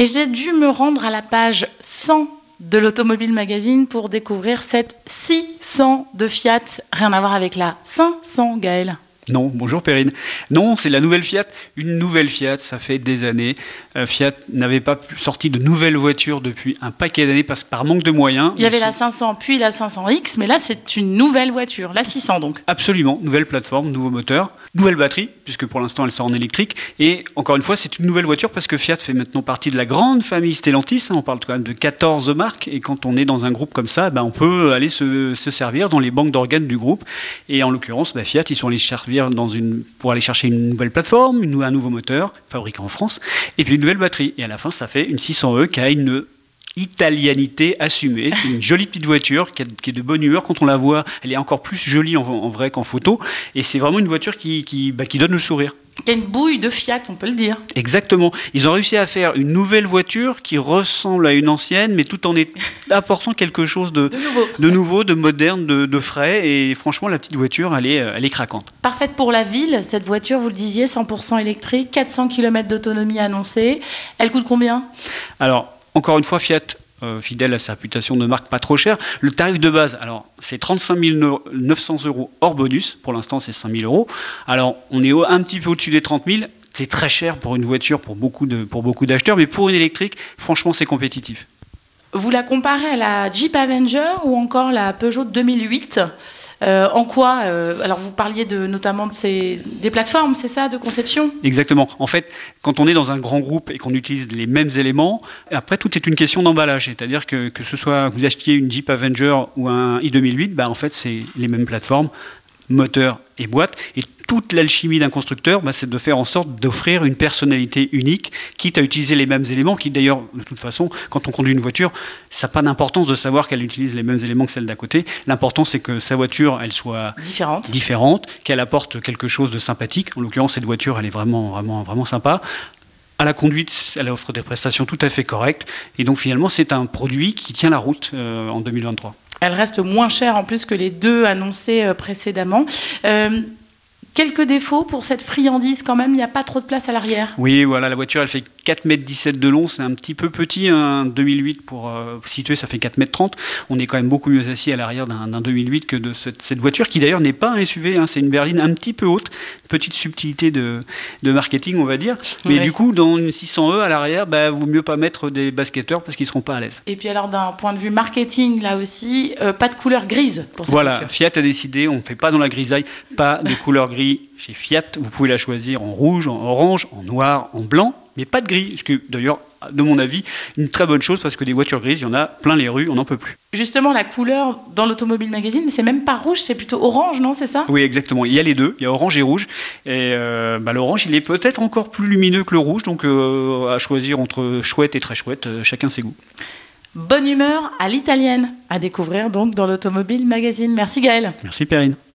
Et j'ai dû me rendre à la page 100 de l'Automobile Magazine pour découvrir cette 600 de Fiat. Rien à voir avec la 500, Gaël. Non, bonjour Perrine. Non, c'est la nouvelle Fiat, une nouvelle Fiat, ça fait des années. Euh, Fiat n'avait pas sorti de nouvelles voitures depuis un paquet d'années parce par manque de moyens. Il y avait la 500 puis la 500X, mais là c'est une nouvelle voiture, la 600 donc. Absolument, nouvelle plateforme, nouveau moteur, nouvelle batterie, puisque pour l'instant elle sort en électrique. Et encore une fois, c'est une nouvelle voiture parce que Fiat fait maintenant partie de la grande famille Stellantis. Hein. on parle quand même de 14 marques. Et quand on est dans un groupe comme ça, ben, on peut aller se, servir dans les banques d'organes du groupe. Et en l'occurrence, ben, Fiat, ils sont allés servir dans une, pour aller chercher une nouvelle plateforme, un nouveau moteur, fabriqué en France, et puis une nouvelle batterie. Et à la fin, ça fait une 600E qui a une italianité assumée. C'est une jolie petite voiture qui, est de bonne humeur. Quand on la voit, elle est encore plus jolie en, vrai qu'en photo. Et c'est vraiment une voiture qui, qui, bah, qui donne le sourire. Il y a une bouille de Fiat, on peut le dire. Exactement. Ils ont réussi à faire une nouvelle voiture qui ressemble à une ancienne, mais tout en apportant quelque chose de, de, nouveau. de moderne, de, frais. Et franchement, la petite voiture, elle est, elle est craquante. Parfaite pour la ville, cette voiture, vous le disiez, 100% électrique, 400 km d'autonomie annoncée. Elle coûte combien? Alors, encore une fois, Fiat, euh, fidèle à sa réputation de marque pas trop chère. Le tarif de base, alors c'est 35 900 euros hors bonus. Pour l'instant, c'est 5 000 euros. Alors, on est un petit peu au-dessus des 30 000. C'est très cher pour une voiture, pour beaucoup, pour beaucoup d'acheteurs, mais pour une électrique, franchement, c'est compétitif. Vous la comparez à la Jeep Avenger ou encore la Peugeot 2008 euh, en quoi euh, Alors, vous parliez de, notamment de ces, des plateformes, c'est ça, de conception? Exactement. En fait, quand on est dans un grand groupe et qu'on utilise les mêmes éléments, après, tout est une question d'emballage. C'est-à-dire que que ce soit vous achetiez une Jeep Avenger ou un i2008, bah, en fait, c'est les mêmes plateformes, moteur et boîte. Et toute l'alchimie d'un constructeur, bah, c'est de faire en sorte d'offrir une personnalité unique, quitte à utiliser les mêmes éléments, qui d'ailleurs, de toute façon, quand on conduit une voiture, ça n'a pas d'importance de savoir qu'elle utilise les mêmes éléments que celle d'à côté. L'important, c'est que sa voiture, elle soit différente, différente qu'elle apporte quelque chose de sympathique. En l'occurrence, cette voiture, elle est vraiment, vraiment, vraiment sympa à la conduite, elle offre des prestations tout à fait correctes. Et donc finalement, c'est un produit qui tient la route euh, en 2023. Elle reste moins chère en plus que les deux annoncés euh, précédemment. Quelques défauts pour cette friandise quand même, il n'y a pas trop de place à l'arrière. Oui, voilà, la voiture elle fait 4,17 m de long, c'est un petit peu petit, un 2008 pour euh, situer, ça fait 4,30 m. On est quand même beaucoup mieux assis à l'arrière d'un 2008 que de cette, voiture qui d'ailleurs n'est pas un SUV, hein, c'est une berline un petit peu haute, petite subtilité de, marketing on va dire. Mais du coup, dans une 600e à l'arrière, bah, vaut mieux pas mettre des basketteurs parce qu'ils seront pas à l'aise. Et puis alors d'un point de vue marketing là aussi, euh, pas de couleur grise pour cette voilà, voiture. Voilà, Fiat a décidé, on ne fait pas dans la grisaille, pas de couleur grise chez Fiat, vous pouvez la choisir en rouge, en orange, en noir, en blanc, mais pas de gris. Ce que d'ailleurs, de mon avis, une très bonne chose parce que des voitures grises, il y en a plein les rues, on n'en peut plus. Justement, la couleur dans l'Automobile Magazine, c'est même pas rouge, c'est plutôt orange, non C'est ça? Oui, exactement. Il y a les deux, il y a orange et rouge. Et euh, bah, l'orange, il est peut-être encore plus lumineux que le rouge, donc euh, à choisir entre chouette et très chouette, euh, chacun ses goûts. Bonne humeur à l'italienne, à découvrir donc dans l'Automobile Magazine. Merci Gaël. Merci Perrine.